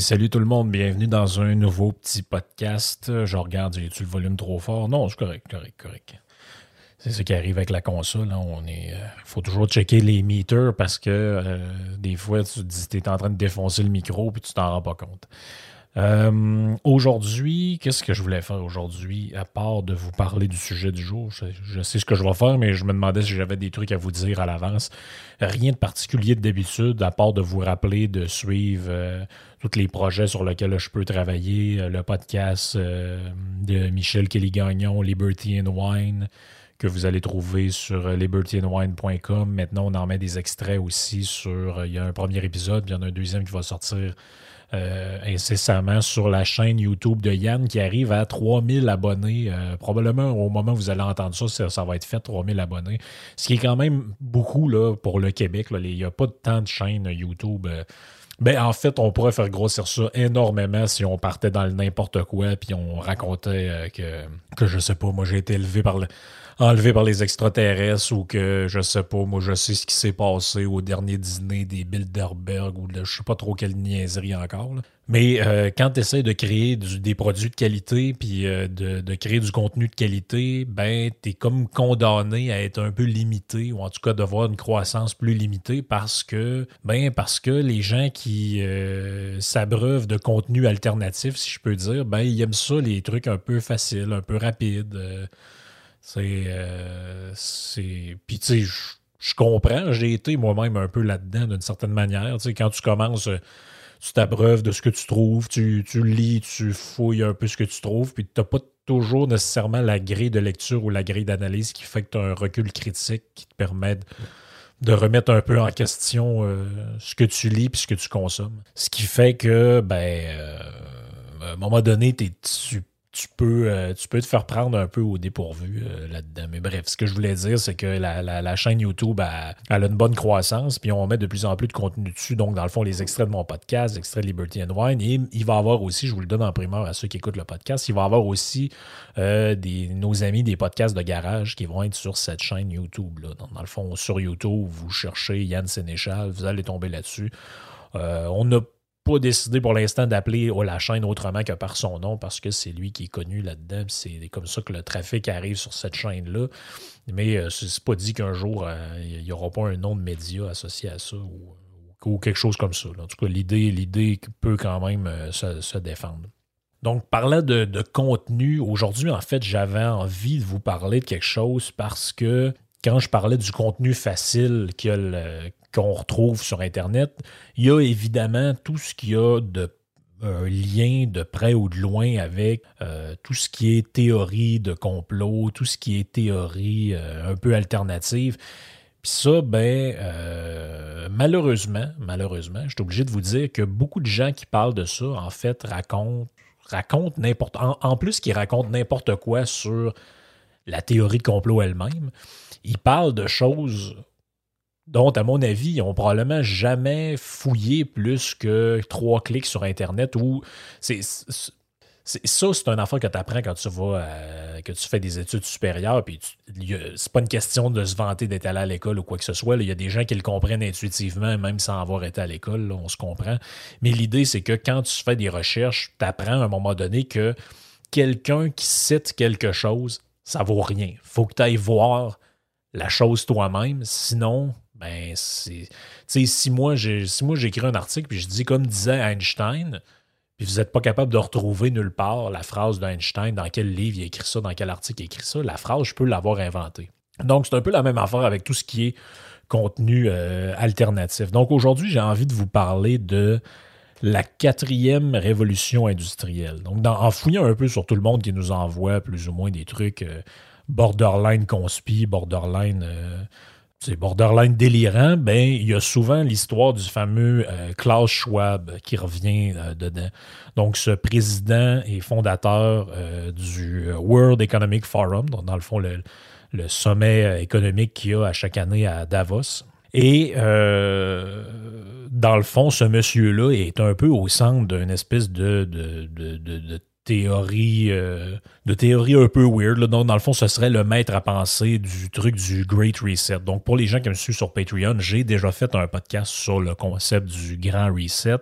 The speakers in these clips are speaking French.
Salut tout le monde, bienvenue dans un nouveau petit podcast. Je regarde, j'ai-tu le volume trop fort? Non, c'est correct, correct, correct. C'est ce qui arrive avec la console. hein. On est, euh, faut toujours checker les meters parce que euh, des fois, tu te dis tu es en train de défoncer le micro puis tu t'en rends pas compte. Euh, aujourd'hui, qu'est-ce que je voulais faire aujourd'hui, à part de vous parler du sujet du jour? Je, sais ce que je vais faire, mais je me demandais si j'avais des trucs à vous dire à l'avance. Rien de particulier de d'habitude, à part de vous rappeler de suivre tous les projets sur lesquels je peux travailler, euh, le podcast euh, de Michel Kelly-Gagnon, Liberty and Wine, que vous allez trouver sur euh, libertyandwine.com. Maintenant, on en met des extraits aussi sur. Il y a un premier épisode, puis il y en a un deuxième qui va sortir incessamment sur la chaîne YouTube de Yann qui arrive à 3000 abonnés. Probablement au moment où vous allez entendre ça, ça, va être fait 3000 abonnés. Ce qui est quand même beaucoup là, pour le Québec. Il n'y a pas tant de chaînes YouTube. Ben, en fait, on pourrait faire grossir ça énormément si on partait dans le n'importe quoi puis on racontait euh, que, que je sais pas, moi j'ai été élevé par le, enlevé par les extraterrestres ou que je sais pas, moi je sais ce qui s'est passé au dernier dîner des Bilderberg ou de, je sais pas trop quelle niaiserie encore. là. Mais euh, quand tu essaies de créer des produits de qualité puis euh, de, de créer du contenu de qualité, ben tu es comme condamné à être un peu limité ou en tout cas d'avoir une croissance plus limitée parce que ben parce que les gens qui euh, s'abreuvent de contenu alternatif, si je peux dire, ben ils aiment ça les trucs un peu faciles, un peu rapides. Euh, c'est. Puis, tu sais, je- comprends. J'ai été moi-même un peu là-dedans d'une certaine manière. Tu sais, quand tu commences, euh, tu t'abreuves de ce que tu trouves, tu, tu lis, tu fouilles un peu ce que tu trouves, puis tu n'as pas toujours nécessairement la grille de lecture ou la grille d'analyse qui fait que tu as un recul critique qui te permet de, remettre un peu en question euh, ce que tu lis puis ce que tu consommes. Ce qui fait que, ben, à un moment donné, t'es- tu, tu, peux, euh, tu peux te faire prendre un peu au dépourvu euh, là-dedans. Mais bref, ce que je voulais dire, c'est que la, la- chaîne YouTube, elle, a une bonne croissance, puis on met de plus en plus de contenu dessus. Donc, dans le fond, les extraits de mon podcast, extraits de Liberty and Wine, et il va y avoir aussi, je vous le donne en primeur à ceux qui écoutent le podcast, il va y avoir aussi euh, des, nos amis des podcasts de garage qui vont être sur cette chaîne YouTube. Là. Dans, dans le fond, sur YouTube, vous cherchez Yann Sénéchal, vous allez tomber là-dessus. On n'a pas décidé pour l'instant d'appeler oh, la chaîne autrement que par son nom parce que c'est lui qui est connu là-dedans. C'est comme ça que le trafic arrive sur cette chaîne-là. Mais euh, c'est pas dit qu'un jour, euh, il n'y aura pas un nom de média associé à ça ou, quelque chose comme ça. En tout cas, l'idée, l'idée peut quand même euh, se, défendre. Donc, parlant de, contenu, aujourd'hui, en fait, j'avais envie de vous parler de quelque chose parce que quand je parlais du contenu facile qu'il qu'on retrouve sur Internet, il y a évidemment tout ce qu'il y a de un lien de près ou de loin avec euh, tout ce qui est théorie de complot, tout ce qui est théorie euh, un peu alternative. Puis ça, ben, euh, malheureusement, malheureusement, je suis obligé de vous dire que beaucoup de gens qui parlent de ça, en fait, racontent, racontent n'importe... En, en plus qu'ils racontent n'importe quoi sur la théorie de complot elle-même, ils parlent de choses dont, à mon avis, ils n'ont probablement jamais fouillé plus que trois clics sur Internet ou c'est. ça, c'est un affaire que tu apprends quand tu vas que tu fais des études supérieures. Puis c'est pas une question de se vanter d'être allé à l'école ou quoi que ce soit. Il y a des gens qui le comprennent intuitivement, même sans avoir été à l'école. On se comprend. Mais l'idée, c'est que quand tu fais des recherches, tu apprends à un moment donné que quelqu'un qui cite quelque chose, ça vaut rien. faut que tu ailles voir la chose toi-même. Sinon, ben, c'est. Tu sais, si moi, j'écris un article puis je dis comme disait Einstein, puis vous n'êtes pas capable de retrouver nulle part la phrase d'Einstein, dans quel livre il écrit ça, dans quel article il écrit ça, la phrase, je peux l'avoir inventée. Donc, c'est un peu la même affaire avec tout ce qui est contenu euh, alternatif. Donc, aujourd'hui, j'ai envie de vous parler de la quatrième révolution industrielle. Donc, en fouillant un peu sur tout le monde qui nous envoie plus ou moins des trucs euh, borderline conspi, borderline euh, c'est borderline délirant, ben il y a souvent l'histoire du fameux euh, Klaus Schwab qui revient euh, dedans. Donc ce président et fondateur euh, du World Economic Forum, dans le fond le, sommet économique qu'il y a à chaque année à Davos. Et dans le fond, ce monsieur-là est un peu au centre d'une espèce de, de, de théorie, euh, théorie un peu weird. Dans le fond, ce serait le maître à penser du truc du Great Reset. Donc, pour les gens qui me suivent sur Patreon, j'ai déjà fait un podcast sur le concept du Grand Reset.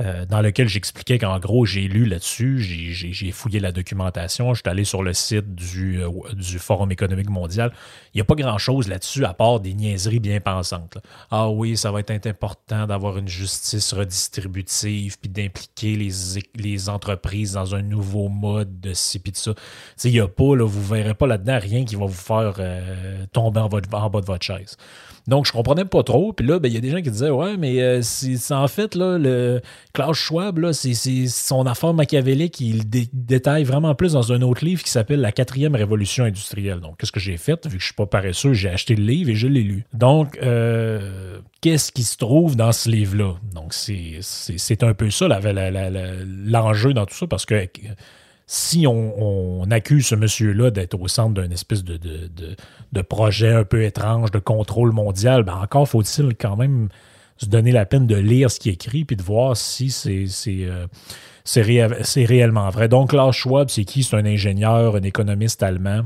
Euh, dans lequel j'expliquais qu'en gros, j'ai lu là-dessus, j'ai fouillé la documentation, je suis allé sur le site du, euh, Forum économique mondial. Il n'y a pas grand-chose là-dessus à part des niaiseries bien pensantes. Ah oui, ça va être important d'avoir une justice redistributive, puis d'impliquer les, entreprises dans un nouveau mode de ci, puis de ça. Il n'y a pas, vous ne verrez pas là-dedans rien qui va vous faire euh, tomber en bas de votre chaise. Donc, je comprenais pas trop. Puis là, ben, il y a des gens qui disaient Ouais, mais euh, c'est en fait, là, le Klaus Schwab, c'est son affaire machiavélique. Il détaille vraiment plus dans un autre livre qui s'appelle La quatrième révolution industrielle. Donc, qu'est-ce que j'ai fait? Vu que je suis pas paresseux, j'ai acheté le livre et je l'ai lu. Donc, euh, qu'est-ce qui se trouve dans ce livre-là? Donc, c'est un peu ça l'enjeu dans tout ça parce que si on, accuse ce monsieur-là d'être au centre d'un espèce de, projet un peu étrange de contrôle mondial, ben encore faut-il quand même se donner la peine de lire ce qui est écrit puis de voir si c'est euh, c'est réellement vrai. Donc, Klaus Schwab, c'est qui? C'est un ingénieur, un économiste allemand,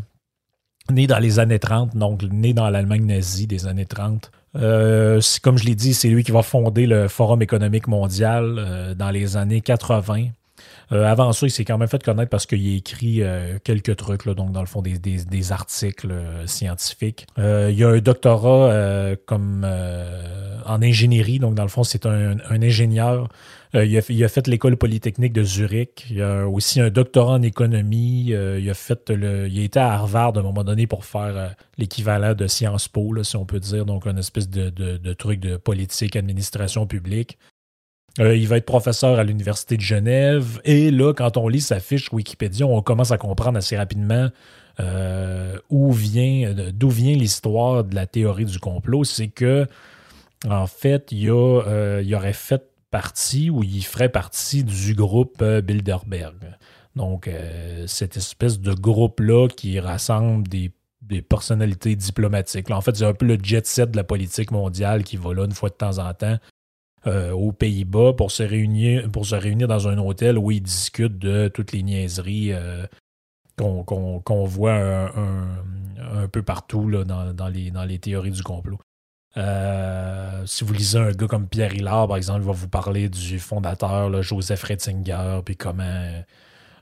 né dans les années 30, donc né dans l'Allemagne nazie des années 30. Euh, comme je l'ai dit, c'est lui qui va fonder le Forum économique mondial euh, dans les années 80. Euh, avant ça, il s'est quand même fait connaître parce qu'il a écrit euh, quelques trucs, là, donc dans le fond des, articles euh, scientifiques. il a un doctorat comme en ingénierie, donc dans le fond, c'est un, ingénieur. Il a, fait l'école polytechnique de Zurich. Il a aussi un doctorat en économie. il a fait le, il a été à Harvard à un moment donné pour faire l'équivalent de Sciences Po, si on peut dire, donc une espèce de, de truc de politique, administration publique. Euh, il va être professeur à l'Université de Genève. Et là, quand on lit sa fiche Wikipédia, on commence à comprendre assez rapidement euh, vient, d'où vient l'histoire de la théorie du complot. C'est que, en fait, il, euh, il aurait fait partie ou il ferait partie du groupe Bilderberg. Donc, cette espèce de groupe-là qui rassemble des, personnalités diplomatiques. en fait, c'est un peu le jet set de la politique mondiale qui va là une fois de temps en temps euh, aux Pays-Bas pour se réunir pour se réunir dans un hôtel où ils discutent de toutes les niaiseries euh, qu'on voit un, peu partout là, dans, les, théories du complot. Euh, si vous lisez un gars comme Pierre Hillard, par exemple, il va vous parler du fondateur, Joseph Retzinger, puis comment.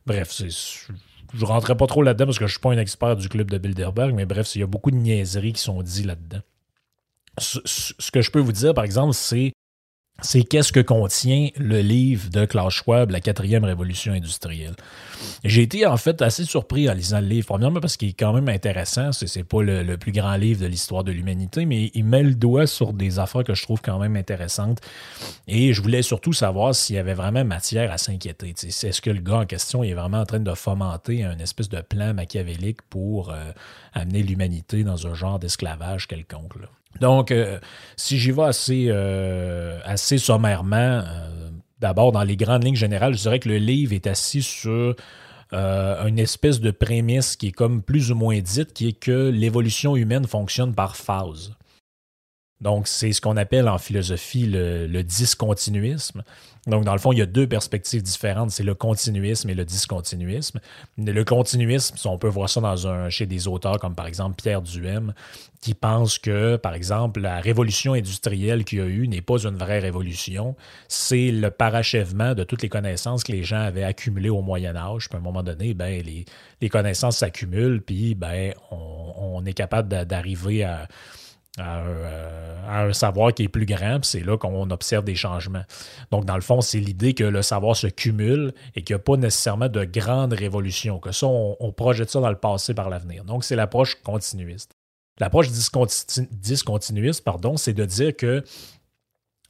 Bref, je ne rentrerai pas trop là-dedans parce que je ne suis pas un expert du club de Bilderberg, mais bref, il y a beaucoup de niaiseries qui sont dites là-dedans. ce, que je peux vous dire, par exemple, c'est c'est qu'est-ce que contient le livre de Klaus Schwab, La quatrième révolution industrielle? J'ai été en fait assez surpris en lisant le livre, premièrement parce qu'il est quand même intéressant, c'est pas le, plus grand livre de l'histoire de l'humanité, mais il met le doigt sur des affaires que je trouve quand même intéressantes. Et je voulais surtout savoir s'il y avait vraiment matière à s'inquiéter. Est-ce que le gars en question est vraiment en train de fomenter un espèce de plan machiavélique pour euh, amener l'humanité dans un genre d'esclavage quelconque? Donc, euh, si j'y vais assez, euh, assez sommairement, euh, d'abord dans les grandes lignes générales, je dirais que le livre est assis sur une espèce de prémisse qui est comme plus ou moins dite, qui est que l'évolution humaine fonctionne par phase. Donc, c'est ce qu'on appelle en philosophie le, discontinuisme. Donc, dans le fond, il y a deux perspectives différentes, c'est le continuisme et le discontinuisme. Le continuisme, on peut voir ça dans un, chez des auteurs comme par exemple Pierre Duhem, qui pense que, par exemple, la révolution industrielle qu'il y a eu n'est pas une vraie révolution, c'est le parachèvement de toutes les connaissances que les gens avaient accumulées au Moyen Âge. Puis à un moment donné, ben, les, connaissances s'accumulent, puis ben, on est capable d'arriver à euh, à un, savoir qui est plus grand, c'est là qu'on observe des changements. Donc, dans le fond, c'est l'idée que le savoir se cumule et qu'il n'y a pas nécessairement de grandes révolutions, que ça, on, projette ça dans le passé par l'avenir. Donc, c'est l'approche continuiste. L'approche discontinuiste, pardon, c'est de dire que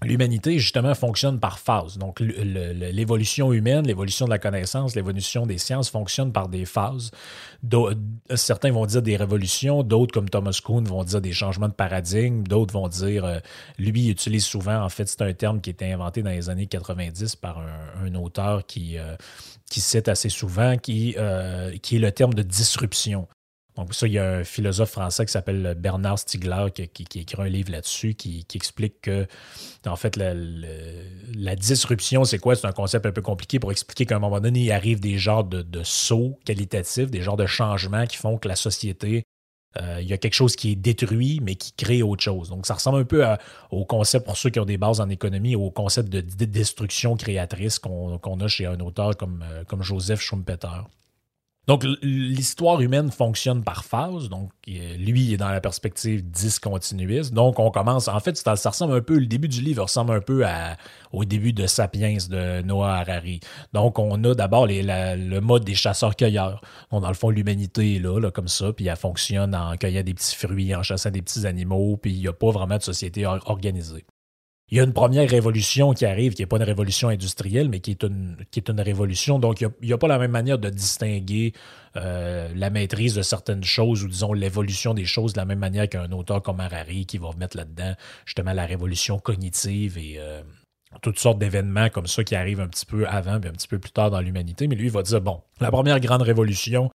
L'humanité, justement, fonctionne par phase. Donc, l'évolution humaine, l'évolution de la connaissance, l'évolution des sciences fonctionne par des phases. Certains vont dire des révolutions, d'autres, comme Thomas Kuhn, vont dire des changements de paradigme, d'autres vont dire, euh, lui, il utilise souvent, en fait, c'est un terme qui a été inventé dans les années 90 par un, auteur qui, euh, qui cite assez souvent, euh, qui est le terme de disruption. Donc, ça, il y a un philosophe français qui s'appelle Bernard Stiegler qui, écrit un livre là-dessus qui, explique que, en fait, la, disruption, c'est quoi? C'est un concept un peu compliqué pour expliquer qu'à un moment donné, il arrive des genres de, sauts qualitatifs, des genres de changements qui font que la société, euh, il y a quelque chose qui est détruit, mais qui crée autre chose. Donc, ça ressemble un peu au concept, pour ceux qui ont des bases en économie, au concept de, destruction créatrice qu'on a chez un auteur comme, euh, comme Joseph Schumpeter. Donc, l'histoire humaine fonctionne par phase. Donc, lui, est dans la perspective discontinuiste. Donc, on commence. En fait, ça, ressemble un peu. Le début du livre ressemble un peu au début de Sapiens de Noah Harari. Donc, on a d'abord le mode des chasseurs-cueilleurs. dans le fond, l'humanité est là, là, comme ça, puis elle fonctionne en cueillant des petits fruits, en chassant des petits animaux, puis il n'y a pas vraiment de société organisée il y a une première révolution qui arrive, qui n'est pas une révolution industrielle, mais qui est une, révolution. Donc, il n'y a, pas la même manière de distinguer euh, la maîtrise de certaines choses ou, disons, l'évolution des choses de la même manière qu'un auteur comme Harari qui va mettre là-dedans justement la révolution cognitive et euh, toutes sortes d'événements comme ça qui arrivent un petit peu avant puis un petit peu plus tard dans l'humanité. Mais lui, il va dire, bon, la première grande révolution,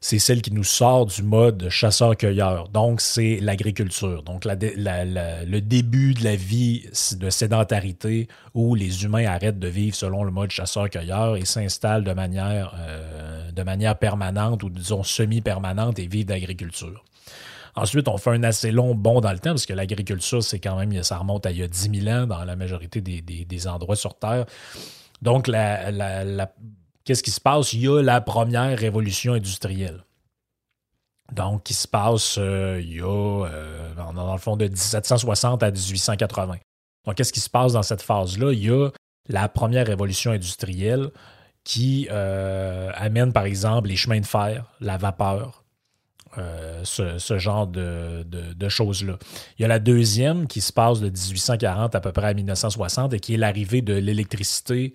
c'est celle qui nous sort du mode chasseur-cueilleur. Donc, c'est l'agriculture. Donc, le début de la vie de sédentarité où les humains arrêtent de vivre selon le mode chasseur-cueilleur et s'installent de manière, euh, de manière permanente ou disons semi-permanente et vivent d'agriculture. Ensuite, on fait un assez long bond dans le temps parce que l'agriculture, c'est quand même, ça remonte à il y a 10 000 ans dans la majorité des, endroits sur Terre. Donc, la, qu'est-ce qui se passe? Il y a la première révolution industrielle. Donc, qui se passe, euh, il y a, euh, dans le fond, de 1760 à 1880. Donc, qu'est-ce qui se passe dans cette phase-là? Il y a la première révolution industrielle qui euh, amène, par exemple, les chemins de fer, la vapeur, ce, genre de, de choses-là. Il y a la deuxième qui se passe de 1840 à peu près à 1960 et qui est l'arrivée de l'électricité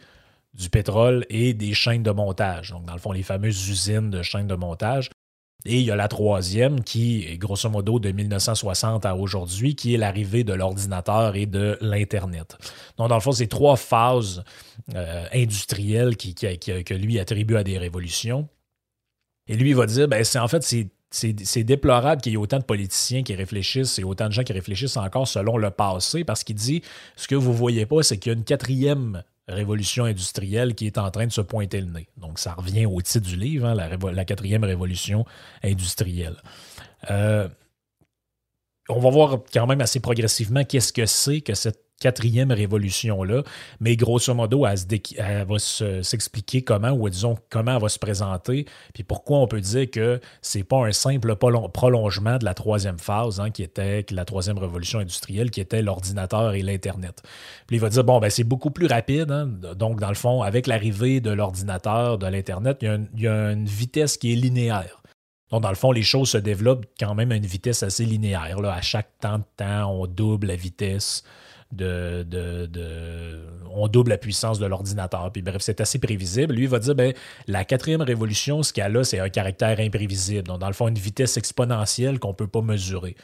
du pétrole et des chaînes de montage. Donc, dans le fond, les fameuses usines de chaînes de montage. Et il y a la troisième qui est grosso modo de 1960 à aujourd'hui, qui est l'arrivée de l'ordinateur et de l'Internet. Donc, dans le fond, c'est trois phases euh, industrielles qui, que lui attribue à des révolutions. Et lui, il va dire, ben, c'est en fait, c'est c'est déplorable qu'il y ait autant de politiciens qui réfléchissent et autant de gens qui réfléchissent encore selon le passé, parce qu'il dit ce que vous ne voyez pas, c'est qu'il y a une quatrième révolution industrielle qui est en train de se pointer le nez. Donc, ça revient au titre du livre, hein, la, quatrième révolution industrielle. Euh, on va voir quand même assez progressivement qu'est-ce que c'est que cette quatrième révolution-là, mais grosso modo, elle, va s'expliquer comment, ou disons comment elle va se présenter, puis pourquoi on peut dire que c'est pas un simple prolongement de la troisième phase, hein, qui était la troisième révolution industrielle, qui était l'ordinateur et l'Internet. Puis il va dire, bon, ben, c'est beaucoup plus rapide, hein. donc dans le fond, avec l'arrivée de l'ordinateur, de l'Internet, il, y a une vitesse qui est linéaire. Donc, dans le fond, les choses se développent quand même à une vitesse assez linéaire. Là. À chaque temps de temps, on double la vitesse de, on double la puissance de l'ordinateur. Puis bref, c'est assez prévisible. Lui, il va dire, ben, la quatrième révolution, ce qu'elle a, c'est un caractère imprévisible. Donc, dans le fond, une vitesse exponentielle qu'on ne peut pas mesurer.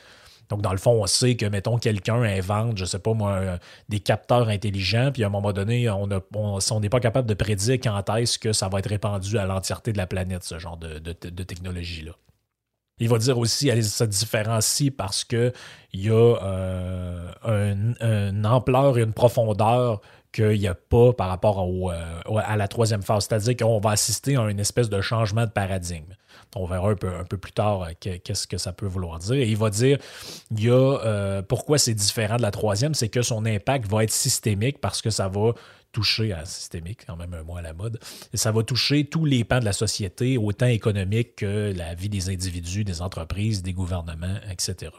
Donc, dans le fond, on sait que, mettons, quelqu'un invente, je ne sais pas moi, des capteurs intelligents, puis à un moment donné, on n'est pas capable de prédire quand est-ce que ça va être répandu à l'entièreté de la planète, ce genre de technologie-là. Il va dire aussi qu'elle se différencie parce qu'il y a euh, une ampleur et une profondeur qu'il n'y a pas par rapport euh, à la troisième phase. C'est-à-dire qu'on va assister à une espèce de changement de paradigme. On verra un peu, plus tard euh, qu'est-ce que ça peut vouloir dire. Et il va dire il y a, pourquoi c'est différent de la troisième, c'est que son impact va être systémique parce que ça va toucher, à systémique, quand même un mot à la mode, ça va toucher tous les pans de la société, autant économique que la vie des individus, des entreprises, des gouvernements, etc.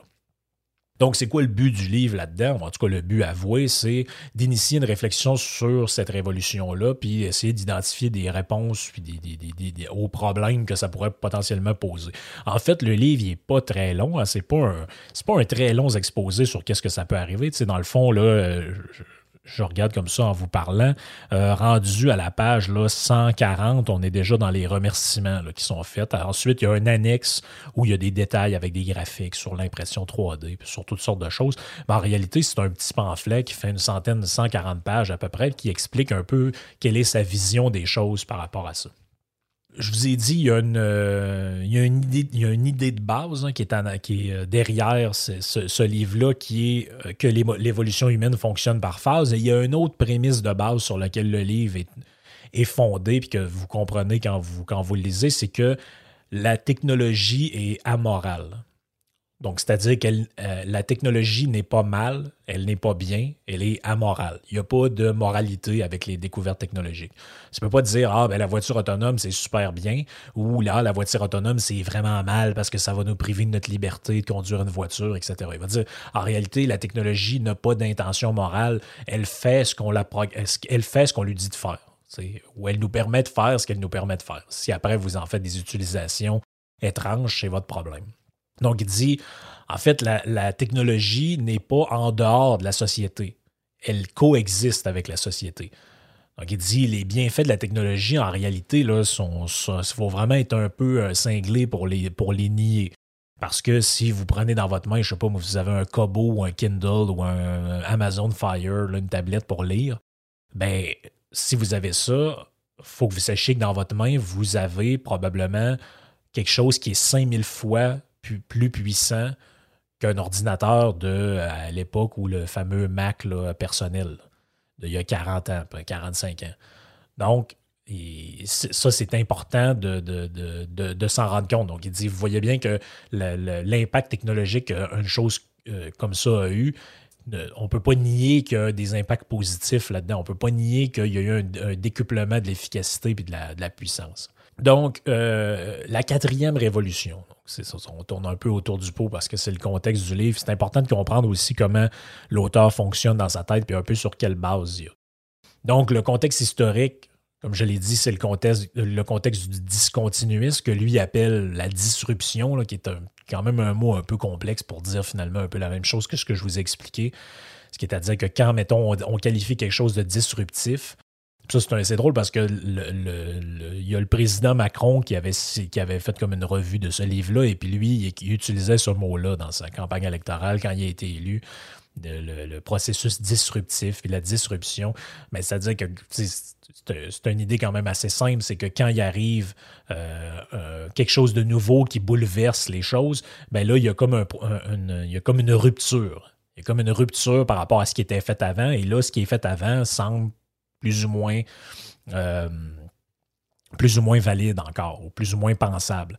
Donc, c'est quoi le but du livre là-dedans? En tout cas, le but avoué, c'est d'initier une réflexion sur cette révolution-là, puis essayer d'identifier des réponses puis des, aux problèmes que ça pourrait potentiellement poser. En fait, le livre, il n'est pas très long. Hein, c'est pas un, pas un très long exposé sur qu'est-ce que ça peut arriver. Dans le fond, là, euh, je regarde comme ça en vous parlant, euh, rendu à la page là, 140, on est déjà dans les remerciements qui sont faits. ensuite, il y a un annexe où il y a des détails avec des graphiques sur l'impression 3D, puis sur toutes sortes de choses. Mais en réalité, c'est un petit pamphlet qui fait une centaine, 140 pages à peu près, qui explique un peu quelle est sa vision des choses par rapport à ça je vous ai dit, il y a une, euh, une, idée, de base hein, qui, est qui, est euh, derrière ce, livre-là, qui est euh, que l'évolution humaine fonctionne par phase. Et il y a une autre prémisse de base sur laquelle le livre est, fondé, puis que vous comprenez quand vous, quand vous le lisez, c'est que la technologie est amorale. Donc, c'est-à-dire que euh, la technologie n'est pas mal, elle n'est pas bien, elle est amorale. Il n'y a pas de moralité avec les découvertes technologiques. Ça ne peut pas dire, ah, ben, la voiture autonome, c'est super bien, ou là, la voiture autonome, c'est vraiment mal parce que ça va nous priver de notre liberté de conduire une voiture, etc. Il va dire, en réalité, la technologie n'a pas d'intention morale, elle fait ce qu'on elle fait ce qu'on lui dit de faire. Ou elle nous permet de faire ce qu'elle nous permet de faire. Si après vous en faites des utilisations étranges, c'est votre problème. Donc, il dit, en fait, la, technologie n'est pas en dehors de la société. Elle coexiste avec la société. Donc, il dit, les bienfaits de la technologie, en réalité, il faut vraiment être un peu euh, cinglé pour les, nier. Parce que si vous prenez dans votre main, je ne sais pas, vous avez un Kobo ou un Kindle ou un Amazon Fire, une tablette pour lire, ben, si vous avez ça, il faut que vous sachiez que dans votre main, vous avez probablement quelque chose qui est 5000 fois plus puissant qu'un ordinateur de à l'époque où le fameux Mac personnel, il y a 40 ans, 45 ans. Donc, ça, c'est important de, de, s'en rendre compte. Donc, il dit, vous voyez bien que l'impact technologique qu'une chose euh, comme ça a eu, on ne peut pas nier qu'il y a des impacts positifs là-dedans. On ne peut pas nier qu'il y a eu un, décuplement de l'efficacité et de la, puissance. Donc, euh, la quatrième révolution, c'est on tourne un peu autour du pot parce que c'est le contexte du livre. C'est important de comprendre aussi comment l'auteur fonctionne dans sa tête et un peu sur quelle base il y a. Donc, le contexte historique, comme je l'ai dit, c'est le contexte, le contexte du discontinuisme que lui appelle la disruption, qui est quand même un mot un peu complexe pour dire finalement un peu la même chose que ce que je vous ai expliqué. Ce qui est à dire que quand, mettons, on qualifie quelque chose de disruptif, ça, c'est drôle parce que il y a le président Macron qui avait, qui avait fait comme une revue de ce livre-là, et puis lui, il, utilisait ce mot-là dans sa campagne électorale quand il a été élu. Le, processus disruptif et la disruption. Mais c'est-à-dire que c'est une idée quand même assez simple, c'est que quand il arrive euh, euh, quelque chose de nouveau qui bouleverse les choses, ben là, il y a comme, un, il y a comme une rupture. Il y a comme une rupture par rapport à ce qui était fait avant, et là, ce qui est fait avant semble plus ou moins, euh, plus ou moins valide encore, ou plus ou moins pensable.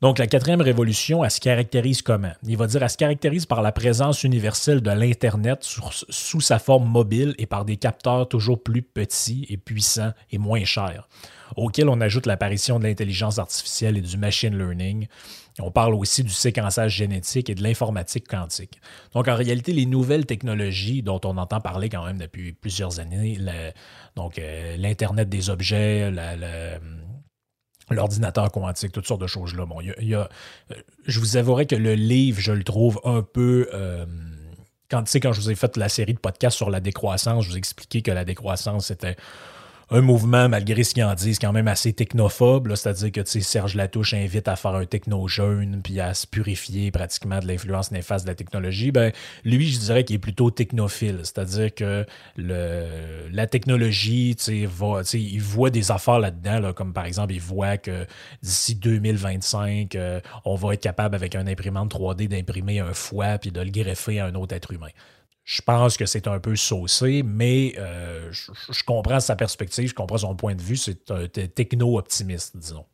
Donc, la quatrième révolution, elle se caractérise comment? Il va dire, elle se caractérise par la présence universelle de l'Internet sous sa forme mobile et par des capteurs toujours plus petits et puissants et moins chers, auxquels on ajoute l'apparition de l'intelligence artificielle et du machine learning, on parle aussi du séquençage génétique et de l'informatique quantique. Donc, en réalité, les nouvelles technologies dont on entend parler quand même depuis plusieurs années, donc euh, l'Internet des objets, l'ordinateur quantique, toutes sortes de choses-là. Bon, y a, euh, je vous avouerai que le livre, je le trouve un peu... Euh, quand, quand je vous ai fait la série de podcasts sur la décroissance, je vous ai expliqué que la décroissance était un mouvement, malgré ce qu'ils en disent, quand même assez technophobe. C'est-à-dire que Serge Latouche invite à faire un techno-jeune puis à se purifier pratiquement de l'influence néfaste de la technologie. Ben, lui, je dirais qu'il est plutôt technophile. C'est-à-dire que la technologie, va, il voit des affaires là-dedans, comme par exemple, il voit que d'ici 2025, euh, on va être capable avec un imprimante 3D d'imprimer un foie puis de le greffer à un autre être humain. Je pense que c'est un peu saucé, mais euh, je, comprends sa perspective, je comprends son point de vue. C'est un techno-optimiste, disons.